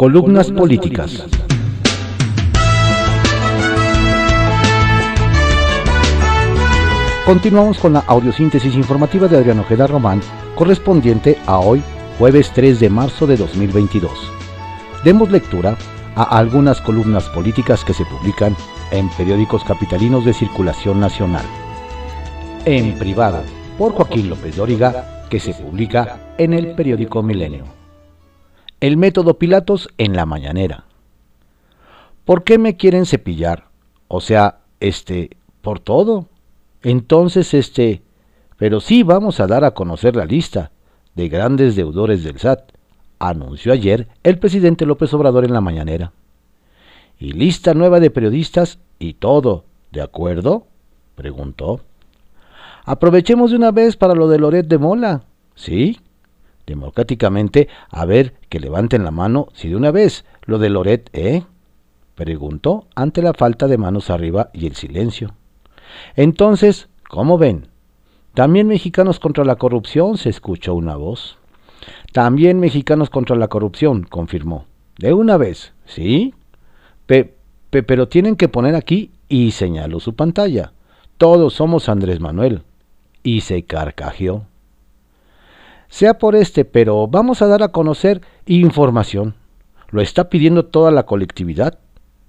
Columnas políticas. Continuamos con la audiosíntesis informativa de Adriano Ojeda Román, correspondiente a hoy, jueves 3 de marzo de 2022. Demos lectura a algunas columnas políticas que se publican en periódicos capitalinos de circulación nacional. En privada, por Joaquín López Dóriga, que se publica en el periódico Milenio. El método Pilatos en la mañanera. ¿Por qué me quieren cepillar? O sea, este, por todo. Entonces, este, pero sí vamos a dar a conocer la lista de grandes deudores del SAT, anunció ayer el presidente López Obrador en la mañanera. Y lista nueva de periodistas y todo, ¿de acuerdo? preguntó. Aprovechemos de una vez para lo de Loret de Mola. ¿Sí? Democráticamente, a ver, que levanten la mano si de una vez lo de Loret, ¿eh? preguntó ante la falta de manos arriba y el silencio. Entonces, ¿cómo ven? También mexicanos contra la corrupción, se escuchó una voz. También mexicanos contra la corrupción, confirmó. De una vez, ¿sí? pero tienen que poner aquí y señaló su pantalla. Todos somos Andrés Manuel. Y se carcajeó. Sea por este, pero vamos a dar a conocer información. Lo está pidiendo toda la colectividad.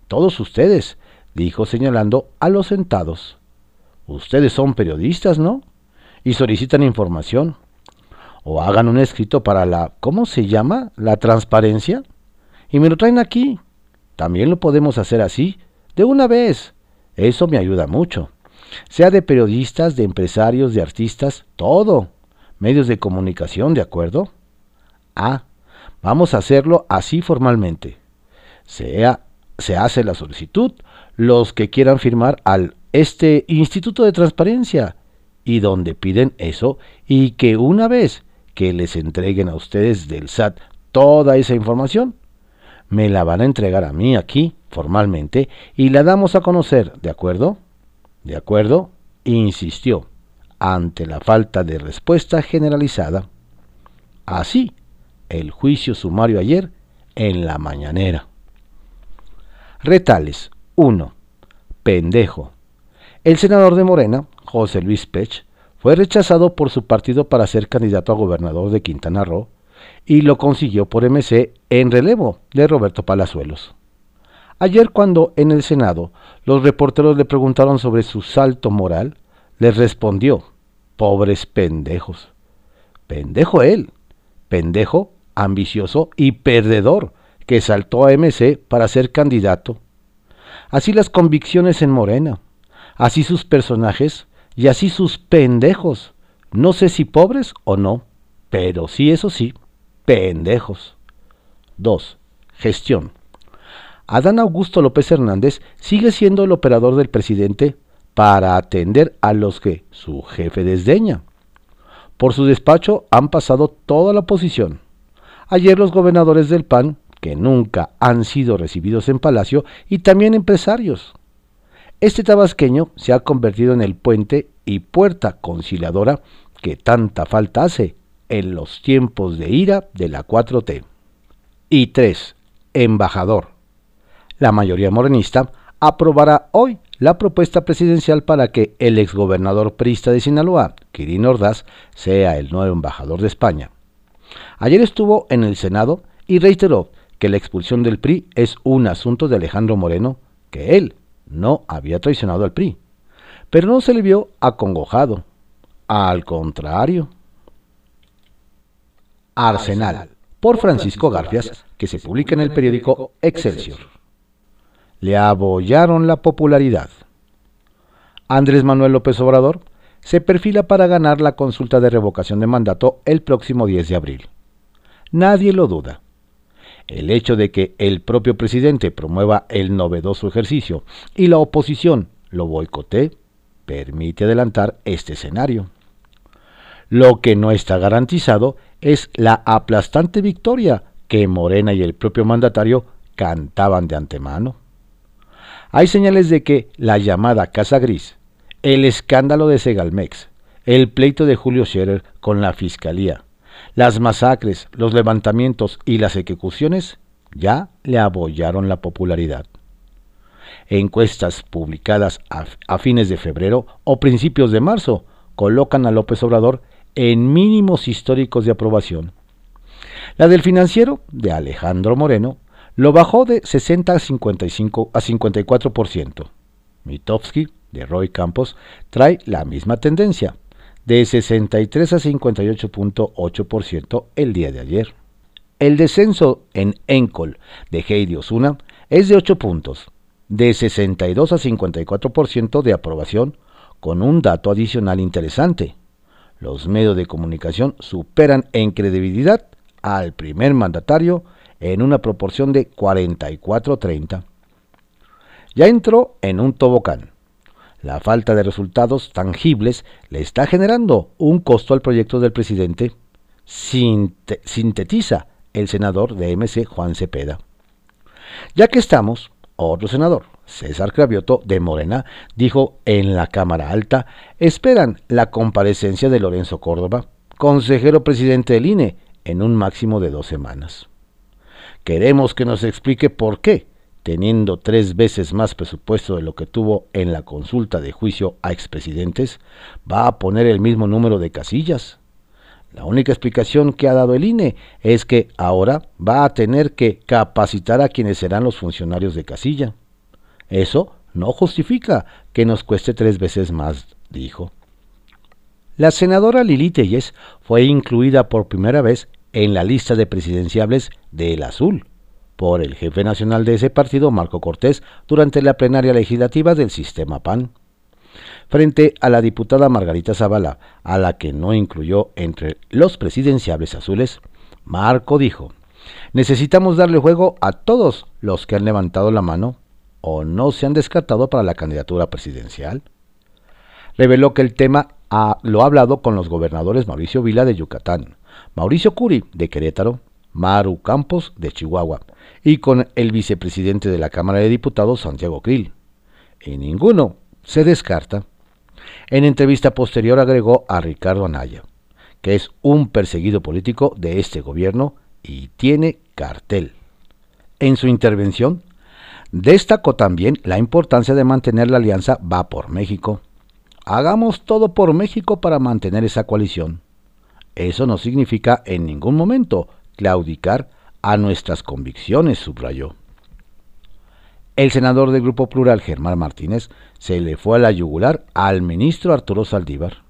Todos ustedes, dijo señalando a los sentados. Ustedes son periodistas, ¿no? Y solicitan información. O hagan un escrito para la, ¿cómo se llama? La transparencia. Y me lo traen aquí. También lo podemos hacer así, de una vez. Eso me ayuda mucho. Sea de periodistas, de empresarios, de artistas, todo. Medios de comunicación, ¿de acuerdo? Ah, vamos a hacerlo así formalmente. Se hace la solicitud, los que quieran firmar al este Instituto de Transparencia y donde piden eso y que una vez que les entreguen a ustedes del SAT toda esa información, me la van a entregar a mí aquí formalmente y la damos a conocer, ¿de acuerdo? ¿De acuerdo? Insistió, ante la falta de respuesta generalizada. Así, el juicio sumario ayer en la mañanera. Retales 1. Pendejo. El senador de Morena, José Luis Pech, fue rechazado por su partido para ser candidato a gobernador de Quintana Roo y lo consiguió por MC en relevo de Roberto Palazuelos. Ayer cuando en el Senado los reporteros le preguntaron sobre su salto moral, les respondió, pobres pendejos. Pendejo él, pendejo, ambicioso y perdedor, que saltó a MC para ser candidato. Así las convicciones en Morena, así sus personajes y así sus pendejos. No sé si pobres o no, pero sí, eso sí, pendejos. 2. Gestión. Adán Augusto López Hernández sigue siendo el operador del presidente para atender a los que su jefe desdeña. Por su despacho han pasado toda la oposición. Ayer los gobernadores del PAN, que nunca han sido recibidos en Palacio, y también empresarios. Este tabasqueño se ha convertido en el puente y puerta conciliadora que tanta falta hace en los tiempos de ira de la 4T. Y 3. Embajador. La mayoría morenista aprobará hoy la propuesta presidencial para que el exgobernador prista de Sinaloa, Kirin Ordaz, sea el nuevo embajador de España. Ayer estuvo en el Senado y reiteró que la expulsión del PRI es un asunto de Alejandro Moreno, que él no había traicionado al PRI, pero no se le vio acongojado. Al contrario. Arsenal, por Francisco Garfias, que se publica en el periódico Excelsior. Le abollaron la popularidad. Andrés Manuel López Obrador se perfila para ganar la consulta de revocación de mandato el próximo 10 de abril. Nadie lo duda. El hecho de que el propio presidente promueva el novedoso ejercicio y la oposición lo boicotee permite adelantar este escenario. Lo que no está garantizado es la aplastante victoria que Morena y el propio mandatario cantaban de antemano. Hay señales de que la llamada Casa Gris, el escándalo de Segalmex, el pleito de Julio Scherer con la Fiscalía, las masacres, los levantamientos y las ejecuciones ya le abollaron la popularidad. Encuestas publicadas a, fines de febrero o principios de marzo colocan a López Obrador en mínimos históricos de aprobación. La del financiero, de Alejandro Moreno, lo bajó de 60 a, 55, a 54%. Mitofsky, de Roy Campos, trae la misma tendencia, de 63 a 58.8% el día de ayer. El descenso en Encol de Heidi Osuna es de 8 puntos, de 62 a 54% de aprobación, con un dato adicional interesante. Los medios de comunicación superan en credibilidad al primer mandatario en una proporción de 44-30. Ya entró en un tobocán. La falta de resultados tangibles le está generando un costo al proyecto del presidente, sintetiza el senador de MC Juan Cepeda. Ya que estamos, otro senador, César Cravioto de Morena, dijo en la Cámara Alta, esperan la comparecencia de Lorenzo Córdoba, consejero presidente del INE, en un máximo de dos semanas. Queremos que nos explique por qué, teniendo tres veces más presupuesto de lo que tuvo en la consulta de juicio a expresidentes, va a poner el mismo número de casillas. La única explicación que ha dado el INE es que ahora va a tener que capacitar a quienes serán los funcionarios de casilla. Eso no justifica que nos cueste tres veces más, dijo. La senadora Lili Telles fue incluida por primera vez en la lista de presidenciables del Azul por el jefe nacional de ese partido, Marco Cortés, durante la plenaria legislativa del sistema PAN frente a la diputada Margarita Zavala, a la que no incluyó entre los presidenciables azules, Marco dijo, necesitamos darle juego a todos los que han levantado la mano o no se han descartado para la candidatura presidencial. Reveló que el tema lo ha hablado con los gobernadores Mauricio Vila de Yucatán, Mauricio Curi de Querétaro, Maru Campos de Chihuahua y con el vicepresidente de la Cámara de Diputados Santiago Krill. Y ninguno se descarta en entrevista posterior agregó a Ricardo Anaya, que es un perseguido político de este gobierno y tiene cartel. En su intervención, destacó también la importancia de mantener la alianza Va por México. Hagamos todo por México para mantener esa coalición. Eso no significa en ningún momento claudicar a nuestras convicciones, subrayó. El senador del Grupo Plural, Germán Martínez, se le fue a la yugular al ministro Arturo Saldívar.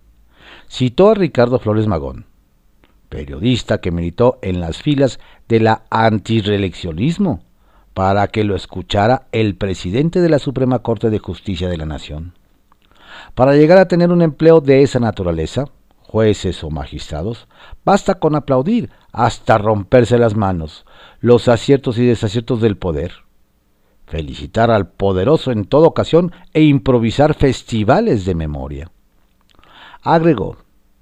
Citó a Ricardo Flores Magón, periodista que militó en las filas de la para que lo escuchara el presidente de la Suprema Corte de Justicia de la Nación. Para llegar a tener un empleo de esa naturaleza, jueces o magistrados, basta con aplaudir hasta romperse las manos los aciertos y desaciertos del poder felicitar al poderoso en toda ocasión e improvisar festivales de memoria. Agregó,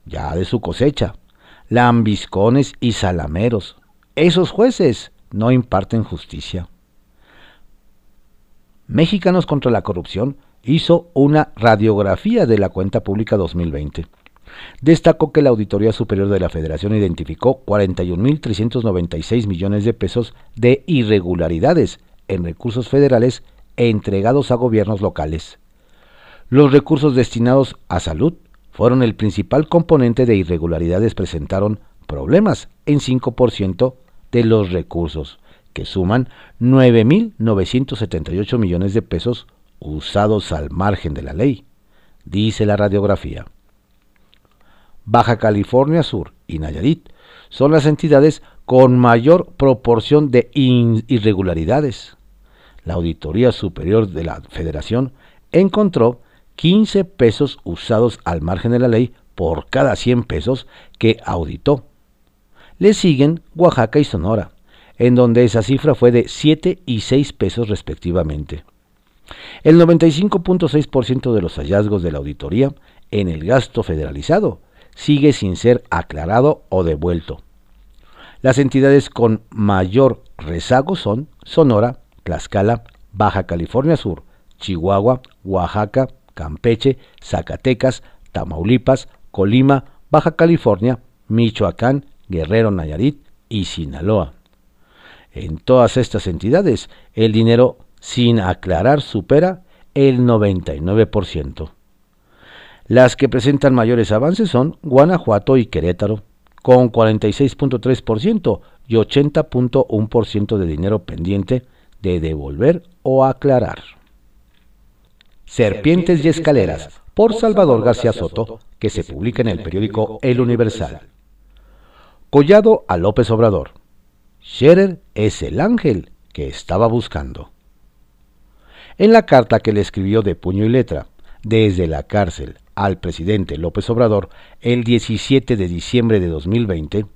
ya de su cosecha, lambiscones y salameros. Esos jueces no imparten justicia. Mexicanos contra la Corrupción hizo una radiografía de la cuenta pública 2020. Destacó que la Auditoría Superior de la Federación identificó 41.396 millones de pesos de irregularidades en recursos federales entregados a gobiernos locales. Los recursos destinados a salud fueron el principal componente de irregularidades, presentaron problemas en 5% de los recursos, que suman 9.978 millones de pesos usados al margen de la ley, dice la radiografía. Baja California Sur y Nayarit son las entidades con mayor proporción de irregularidades la Auditoría Superior de la Federación encontró 15 pesos usados al margen de la ley por cada 100 pesos que auditó. Le siguen Oaxaca y Sonora, en donde esa cifra fue de 7 y 6 pesos respectivamente. El 95.6% de los hallazgos de la auditoría en el gasto federalizado sigue sin ser aclarado o devuelto. Las entidades con mayor rezago son Sonora, Tlaxcala, Baja California Sur, Chihuahua, Oaxaca, Campeche, Zacatecas, Tamaulipas, Colima, Baja California, Michoacán, Guerrero Nayarit y Sinaloa. En todas estas entidades, el dinero sin aclarar supera el 99%. Las que presentan mayores avances son Guanajuato y Querétaro, con 46.3% y 80.1% de dinero pendiente de devolver o aclarar. Serpientes y Escaleras, por Salvador García Soto, que se publica en el periódico El Universal. Collado a López Obrador. Scherer es el ángel que estaba buscando. En la carta que le escribió de puño y letra, desde la cárcel al presidente López Obrador el 17 de diciembre de 2020,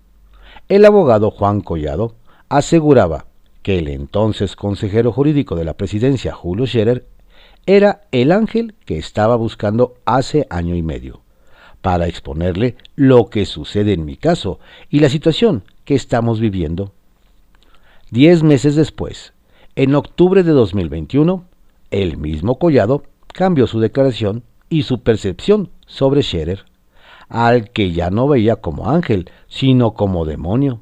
el abogado Juan Collado aseguraba que el entonces consejero jurídico de la presidencia, Julio Scherer, era el ángel que estaba buscando hace año y medio, para exponerle lo que sucede en mi caso y la situación que estamos viviendo. Diez meses después, en octubre de 2021, el mismo Collado cambió su declaración y su percepción sobre Scherer, al que ya no veía como ángel, sino como demonio.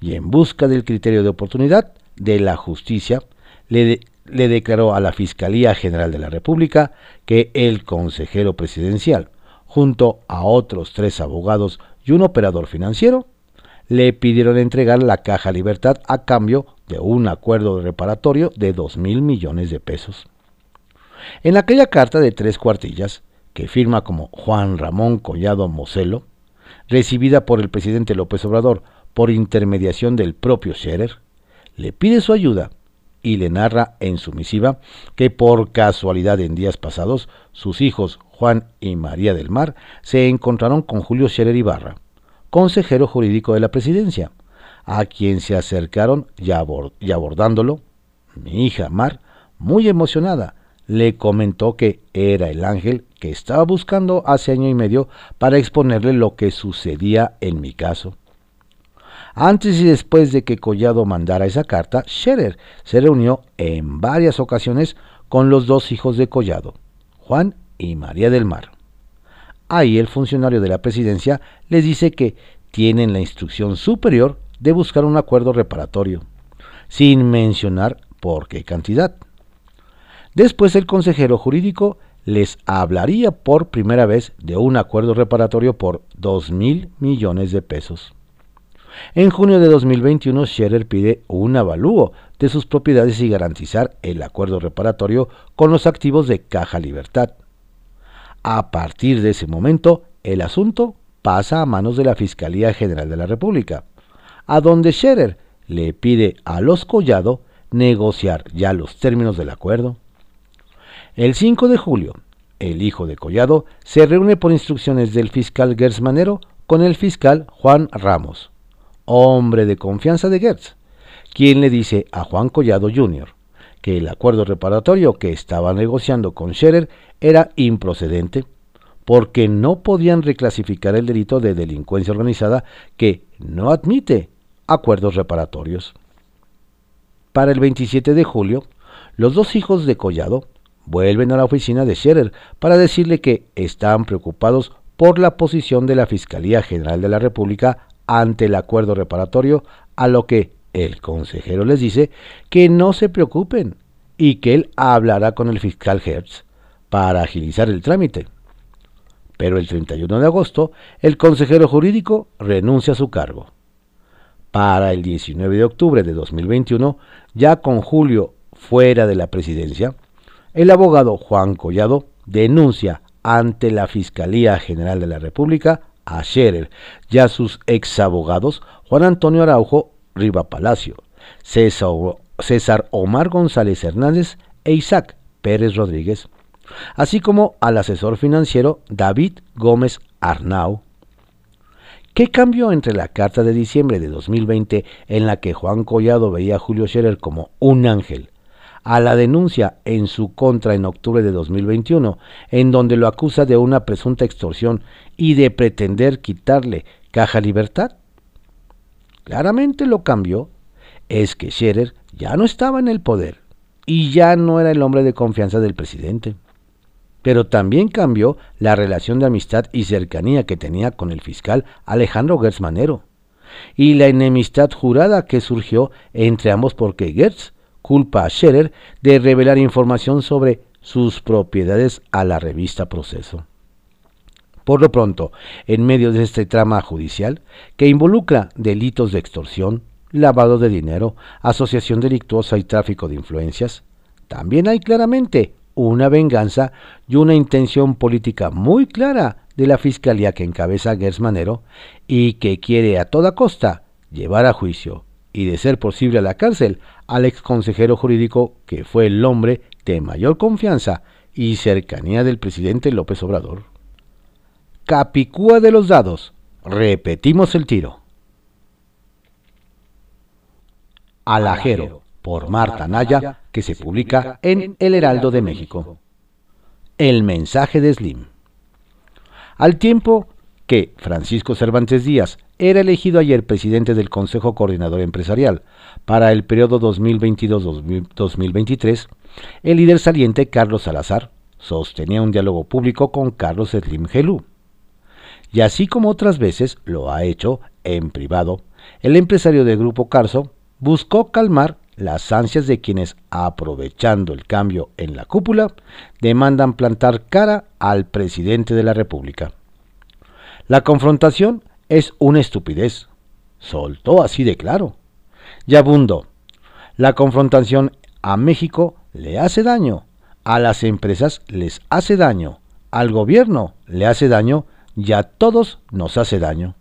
Y en busca del criterio de oportunidad de la justicia, le, declaró a la Fiscalía General de la República que el consejero presidencial, junto a otros tres abogados y un operador financiero, le pidieron entregar la Caja Libertad a cambio de un acuerdo reparatorio de dos mil millones de pesos. En aquella carta de tres cuartillas, que firma como Juan Ramón Collado Moselo, recibida por el presidente López Obrador por intermediación del propio Scherer, le pide su ayuda y le narra en su misiva que por casualidad en días pasados sus hijos Juan y María del Mar se encontraron con Julio Scherer Ibarra, consejero jurídico de la presidencia, a quien se acercaron y, y abordándolo, mi hija Mar, muy emocionada, le comentó que era el ángel que estaba buscando hace año y medio para exponerle lo que sucedía en mi caso. Antes y después de que Collado mandara esa carta, Scherer se reunió en varias ocasiones con los dos hijos de Collado, Juan y María del Mar. Ahí el funcionario de la presidencia les dice que tienen la instrucción superior de buscar un acuerdo reparatorio, sin mencionar por qué cantidad. Después el consejero jurídico les hablaría por primera vez de un acuerdo reparatorio por 2 mil millones de pesos. En junio de 2021, Scherer pide un avalúo de sus propiedades y garantizar el acuerdo reparatorio con los activos de Caja Libertad. A partir de ese momento, el asunto pasa a manos de la Fiscalía General de la República, a donde Scherer le pide a los Collado negociar ya los términos del acuerdo. El 5 de julio, el hijo de Collado se reúne por instrucciones del fiscal Gertz Manero con el fiscal Juan Ramos, hombre de confianza de Gertz, quien le dice a Juan Collado Jr. que el acuerdo reparatorio que estaba negociando con Scherer era improcedente porque no podían reclasificar el delito de delincuencia organizada que no admite acuerdos reparatorios. Para el 27 de julio, los dos hijos de Collado vuelven a la oficina de Scherer para decirle que están preocupados por la posición de la Fiscalía General de la República ante el acuerdo reparatorio, a lo que el consejero les dice que no se preocupen y que él hablará con el fiscal Hertz para agilizar el trámite. Pero el 31 de agosto, el consejero jurídico renuncia a su cargo. Para el 19 de octubre de 2021, ya con Julio fuera de la presidencia, el abogado Juan Collado denuncia ante la Fiscalía General de la República a Scherer y a sus exabogados Juan Antonio Araujo Riva Palacio, César Omar González Hernández e Isaac Pérez Rodríguez, así como al asesor financiero David Gómez Arnau. ¿Qué cambió entre la carta de diciembre de 2020 en la que Juan Collado veía a Julio Scherer como un ángel a la denuncia en su contra en octubre de 2021, en donde lo acusa de una presunta extorsión y de pretender quitarle caja libertad? Claramente lo cambió. Es que Scherer ya no estaba en el poder y ya no era el hombre de confianza del presidente. Pero también cambió la relación de amistad y cercanía que tenía con el fiscal Alejandro Gersmanero, y la enemistad jurada que surgió entre ambos porque Gertz culpa a Scherer de revelar información sobre sus propiedades a la revista Proceso. Por lo pronto, en medio de este trama judicial, que involucra delitos de extorsión, lavado de dinero, asociación delictuosa y tráfico de influencias, también hay claramente una venganza y una intención política muy clara de la fiscalía que encabeza Gers Manero y que quiere a toda costa llevar a juicio y de ser posible a la cárcel al ex consejero jurídico que fue el hombre de mayor confianza y cercanía del presidente López Obrador. Capicúa de los dados. Repetimos el tiro. Alajero, por Marta Naya, que se publica en El Heraldo de México. El mensaje de Slim. Al tiempo que Francisco Cervantes Díaz era elegido ayer presidente del Consejo Coordinador Empresarial para el periodo 2022-2023, el líder saliente Carlos Salazar sostenía un diálogo público con Carlos Slim Gelú y así como otras veces lo ha hecho en privado, el empresario del Grupo Carso buscó calmar las ansias de quienes, aprovechando el cambio en la cúpula, demandan plantar cara al presidente de la República. La confrontación es una estupidez. Soltó así de claro. Yabundo, la confrontación a México le hace daño, a las empresas les hace daño, al gobierno le hace daño y a todos nos hace daño.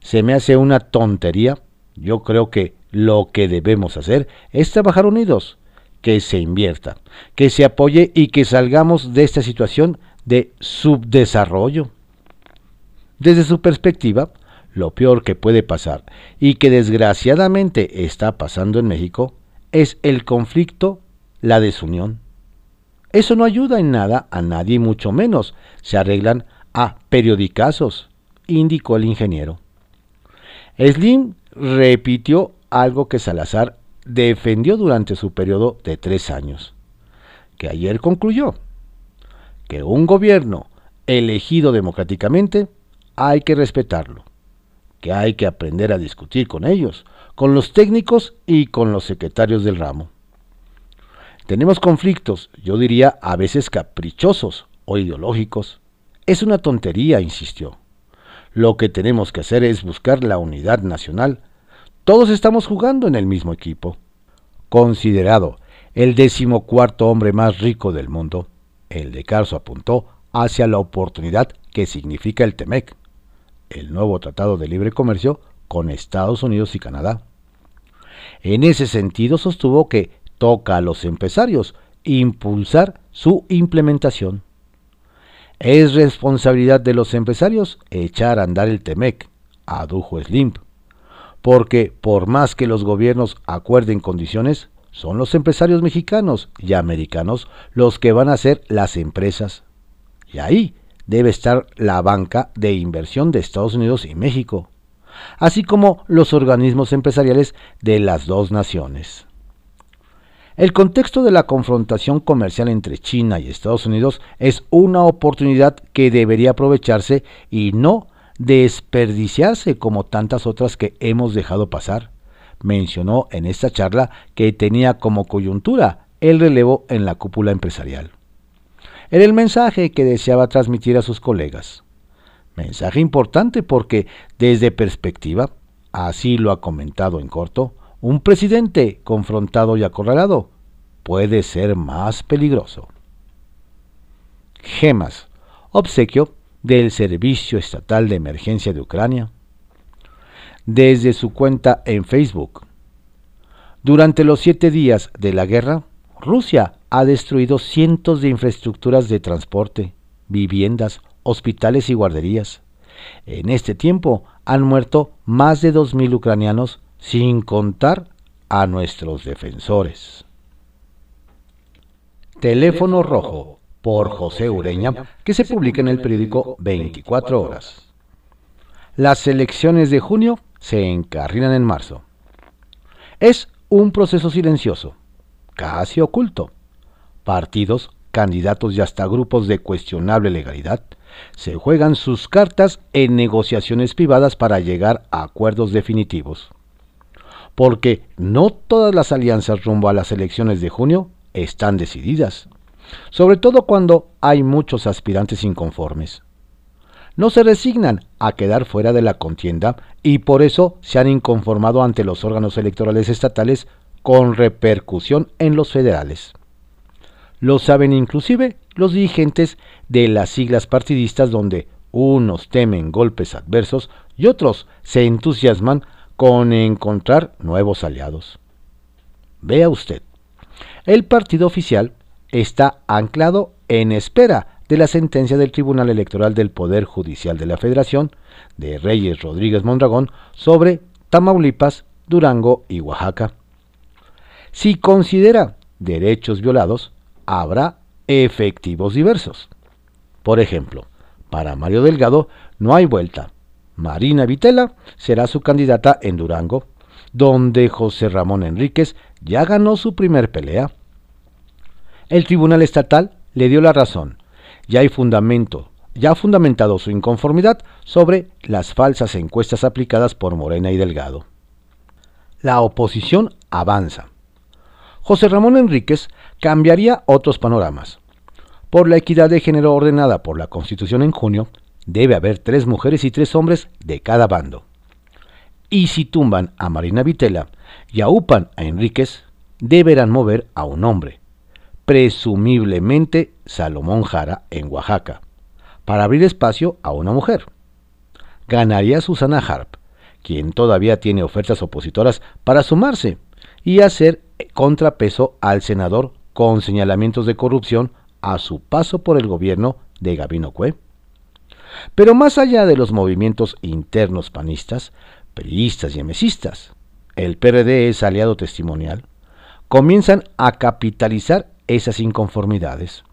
Se me hace una tontería. Yo creo que lo que debemos hacer es trabajar unidos, que se invierta, que se apoye y que salgamos de esta situación de subdesarrollo. Desde su perspectiva, lo peor que puede pasar y que desgraciadamente está pasando en México es el conflicto, la desunión. Eso no ayuda en nada a nadie, mucho menos se arreglan a periodicazos, indicó el ingeniero. Slim repitió algo que Salazar defendió durante su periodo de tres años, que ayer concluyó, que un gobierno elegido democráticamente hay que respetarlo, que hay que aprender a discutir con ellos, con los técnicos y con los secretarios del ramo. Tenemos conflictos, yo diría a veces caprichosos o ideológicos, es una tontería, insistió. Lo que tenemos que hacer es buscar la unidad nacional. Todos estamos jugando en el mismo equipo. Considerado el decimocuarto hombre más rico del mundo, el de Carso apuntó hacia la oportunidad que significa el TEMEC, el nuevo Tratado de Libre Comercio con Estados Unidos y Canadá. En ese sentido sostuvo que toca a los empresarios impulsar su implementación. Es responsabilidad de los empresarios echar a andar el TEMEC, adujo Slim, porque por más que los gobiernos acuerden condiciones, son los empresarios mexicanos y americanos los que van a ser las empresas. Y ahí debe estar la banca de inversión de Estados Unidos y México, así como los organismos empresariales de las dos naciones. El contexto de la confrontación comercial entre China y Estados Unidos es una oportunidad que debería aprovecharse y no desperdiciarse como tantas otras que hemos dejado pasar. Mencionó en esta charla que tenía como coyuntura el relevo en la cúpula empresarial. Era el mensaje que deseaba transmitir a sus colegas. Mensaje importante porque, desde perspectiva, así lo ha comentado en corto, un presidente confrontado y acorralado puede ser más peligroso. Gemas, obsequio del Servicio Estatal de Emergencia de Ucrania. Desde su cuenta en Facebook. Durante los siete días de la guerra, Rusia ha destruido cientos de infraestructuras de transporte, viviendas, hospitales y guarderías. En este tiempo han muerto más de 2.000 ucranianos sin contar a nuestros defensores. Teléfono Rojo, por José Ureña, que se publica en el periódico 24 Horas. Las elecciones de junio se encarrilan en marzo. Es un proceso silencioso, casi oculto. Partidos, candidatos y hasta grupos de cuestionable legalidad se juegan sus cartas en negociaciones privadas para llegar a acuerdos definitivos. Porque no todas las alianzas rumbo a las elecciones de junio están decididas, sobre todo cuando hay muchos aspirantes inconformes. No se resignan a quedar fuera de la contienda y por eso se han inconformado ante los órganos electorales estatales con repercusión en los federales. Lo saben inclusive los dirigentes de las siglas partidistas donde unos temen golpes adversos y otros se entusiasman con encontrar nuevos aliados. Vea usted, el partido oficial está anclado en espera de la sentencia del Tribunal Electoral del Poder Judicial de la Federación de Reyes Rodríguez Mondragón sobre Tamaulipas, Durango y Oaxaca. Si considera derechos violados, habrá efectivos diversos. Por ejemplo, para Mario Delgado no hay vuelta. Marina Vitela será su candidata en Durango, donde José Ramón Enríquez ya ganó su primer pelea. El Tribunal Estatal le dio la razón. Ya hay fundamento, ya ha fundamentado su inconformidad sobre las falsas encuestas aplicadas por Morena y Delgado. La oposición avanza. José Ramón Enríquez cambiaría otros panoramas. Por la equidad de género ordenada por la Constitución en junio, debe haber tres mujeres y tres hombres de cada bando. Y si tumban a Marina Vitela y aupan a Enríquez, deberán mover a un hombre, presumiblemente Salomón Jara en Oaxaca, para abrir espacio a una mujer. Ganaría Susana Harp, quien todavía tiene ofertas opositoras para sumarse y hacer contrapeso al senador con señalamientos de corrupción a su paso por el gobierno de Gabino Cue. Pero más allá de los movimientos internos panistas, priistas y emesistas, el PRD es aliado testimonial, comienzan a capitalizar esas inconformidades.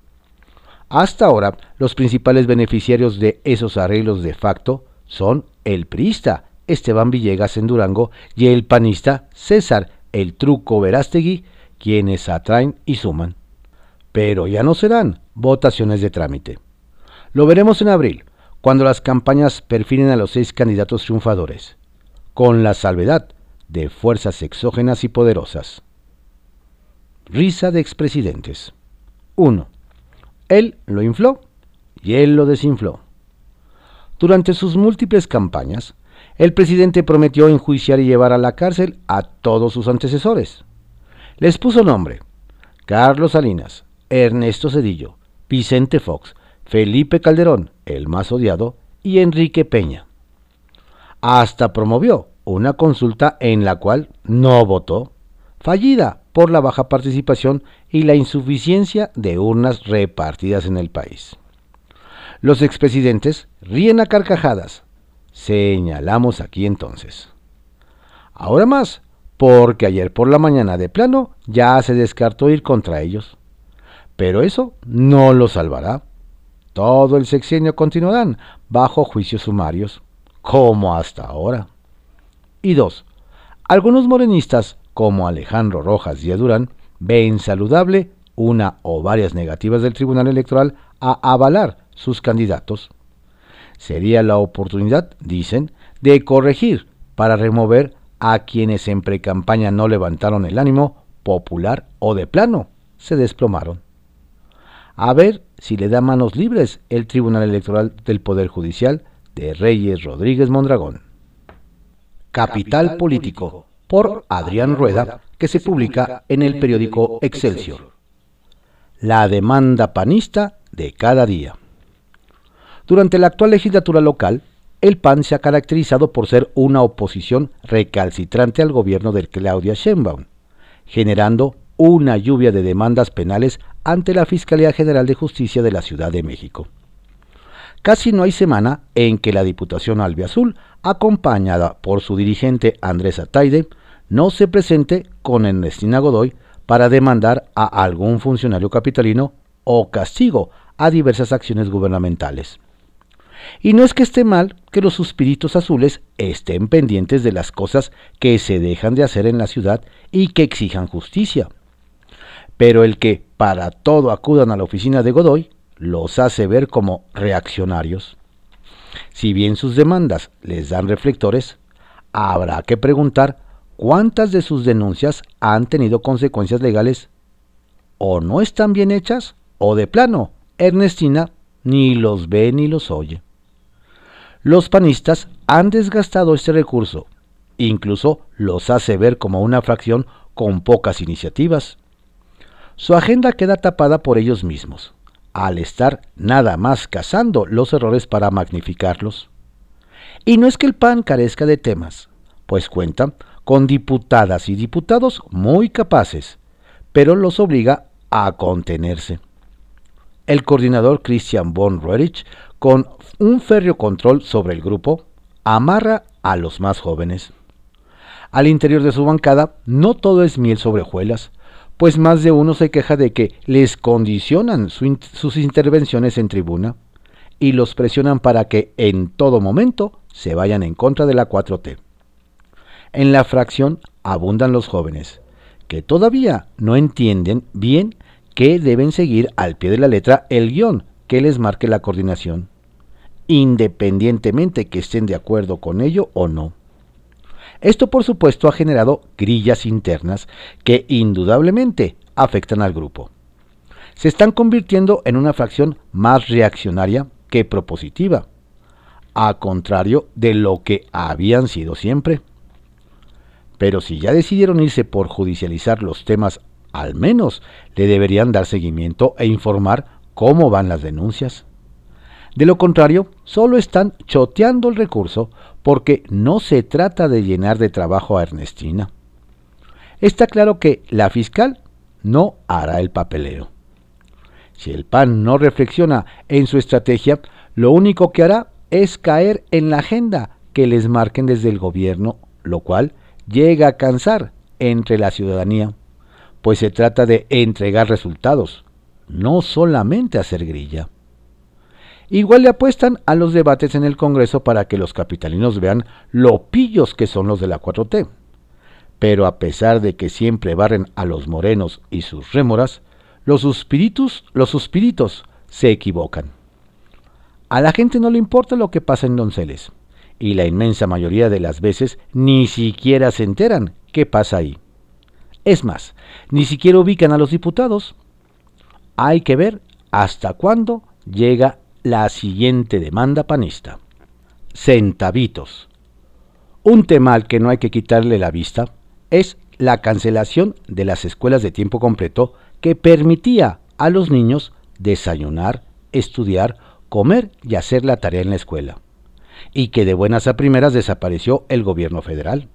Hasta ahora, los principales beneficiarios de esos arreglos de facto son el priista Esteban Villegas en Durango y el panista César El Truco Verástegui quienes atraen y suman. Pero ya no serán votaciones de trámite. Lo veremos en abril, cuando las campañas perfilen a los seis candidatos triunfadores, con la salvedad de fuerzas exógenas y poderosas. Risa de expresidentes. 1. Él lo infló y él lo desinfló. Durante sus múltiples campañas, el presidente prometió enjuiciar y llevar a la cárcel a todos sus antecesores. Les puso nombre. Carlos Salinas, Ernesto Cedillo, Vicente Fox, Felipe Calderón, el más odiado, y Enrique Peña. Hasta promovió una consulta en la cual no votó, fallida por la baja participación y la insuficiencia de urnas repartidas en el país. Los expresidentes ríen a carcajadas. Señalamos aquí entonces. Ahora más, porque ayer por la mañana de plano ya se descartó ir contra ellos. Pero eso no lo salvará. Todo el sexenio continuarán bajo juicios sumarios, como hasta ahora. Y dos, algunos morenistas, como Alejandro Rojas y Durán, ven saludable una o varias negativas del Tribunal Electoral a avalar sus candidatos. Sería la oportunidad, dicen, de corregir para remover a quienes en precampaña no levantaron el ánimo popular o de plano se desplomaron. A ver si le da manos libres el Tribunal Electoral del Poder Judicial de Reyes Rodríguez Mondragón. Capital Político, por Adrián Rueda, que se publica en el periódico Excelsior. La demanda panista de cada día. Durante la actual legislatura local, el PAN se ha caracterizado por ser una oposición recalcitrante al gobierno de Claudia Sheinbaum, generando una lluvia de demandas penales ante la Fiscalía General de Justicia de la Ciudad de México. Casi no hay semana en que la Diputación Albiazul, acompañada por su dirigente Andrés Ataide, no se presente con Ernestina Godoy para demandar a algún funcionario capitalino o castigo a diversas acciones gubernamentales. Y no es que esté mal que los suspiritos azules estén pendientes de las cosas que se dejan de hacer en la ciudad y que exijan justicia. Pero el que para todo acudan a la oficina de Godoy los hace ver como reaccionarios. Si bien sus demandas les dan reflectores, habrá que preguntar cuántas de sus denuncias han tenido consecuencias legales o no están bien hechas o de plano, Ernestina ni los ve ni los oye. Los panistas han desgastado este recurso, incluso los hace ver como una fracción con pocas iniciativas. Su agenda queda tapada por ellos mismos, al estar nada más cazando los errores para magnificarlos. Y no es que el PAN carezca de temas, pues cuenta con diputadas y diputados muy capaces, pero los obliga a contenerse. El coordinador Christian von Roerich, con un férreo control sobre el grupo, amarra a los más jóvenes. Al interior de su bancada no todo es miel sobre hojuelas, pues más de uno se queja de que les condicionan sus intervenciones en tribuna y los presionan para que en todo momento se vayan en contra de la 4T. En la fracción abundan los jóvenes, que todavía no entienden bien que deben seguir al pie de la letra el guion que les marque la coordinación, independientemente que estén de acuerdo con ello o no. Esto por supuesto ha generado grillas internas que indudablemente afectan al grupo. Se están convirtiendo en una fracción más reaccionaria que propositiva, a contrario de lo que habían sido siempre. Pero si ya decidieron irse por judicializar los temas, al menos le deberían dar seguimiento e informar cómo van las denuncias. De lo contrario, solo están choteando el recurso porque no se trata de llenar de trabajo a Ernestina. Está claro que la fiscal no hará el papeleo. Si el PAN no reflexiona en su estrategia, lo único que hará es caer en la agenda que les marquen desde el gobierno, lo cual llega a cansar entre la ciudadanía, pues se trata de entregar resultados, no solamente hacer grilla. Igual le apuestan a los debates en el Congreso para que los capitalinos vean lo pillos que son los de la 4T. Pero a pesar de que siempre barren a los morenos y sus rémoras, los suspiritos, los suspiritos se equivocan. A la gente no le importa lo que pasa en Donceles, y la inmensa mayoría de las veces ni siquiera se enteran qué pasa ahí. Es más, ni siquiera ubican a los diputados. Hay que ver hasta cuándo llega la siguiente demanda panista. Centavitos. Un tema al que no hay que quitarle la vista es la cancelación de las escuelas de tiempo completo que permitía a los niños desayunar, estudiar, comer y hacer la tarea en la escuela, y que de buenas a primeras desapareció el gobierno federal.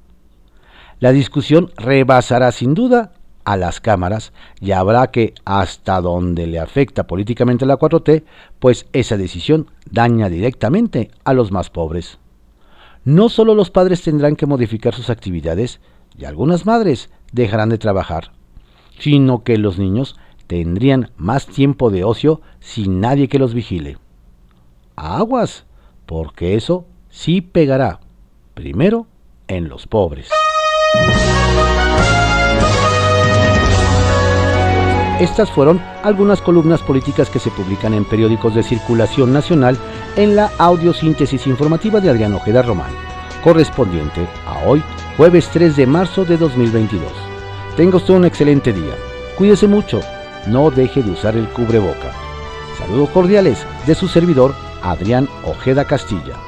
La discusión rebasará sin duda a las cámaras y habrá que, hasta donde le afecta políticamente la 4T, pues esa decisión daña directamente a los más pobres. No solo los padres tendrán que modificar sus actividades y algunas madres dejarán de trabajar, sino que los niños tendrían más tiempo de ocio sin nadie que los vigile. Aguas, porque eso sí pegará, primero en los pobres. Estas fueron algunas columnas políticas que se publican en periódicos de circulación nacional en la audiosíntesis informativa de Adrián Ojeda Román, correspondiente a hoy, jueves 3 de marzo de 2022. Tenga usted un excelente día. Cuídese mucho. No deje de usar el cubreboca. Saludos cordiales de su servidor, Adrián Ojeda Castilla.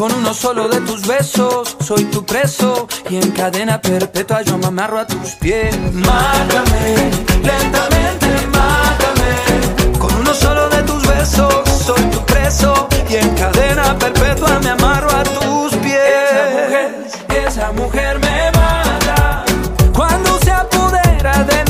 Con uno solo de tus besos soy tu preso y en cadena perpetua yo me amarro a tus pies. Mátame, lentamente mátame. Con uno solo de tus besos soy tu preso y en cadena perpetua me amarro a tus pies. Esa mujer, esa mujer me mata. Cuando se apodera de mí,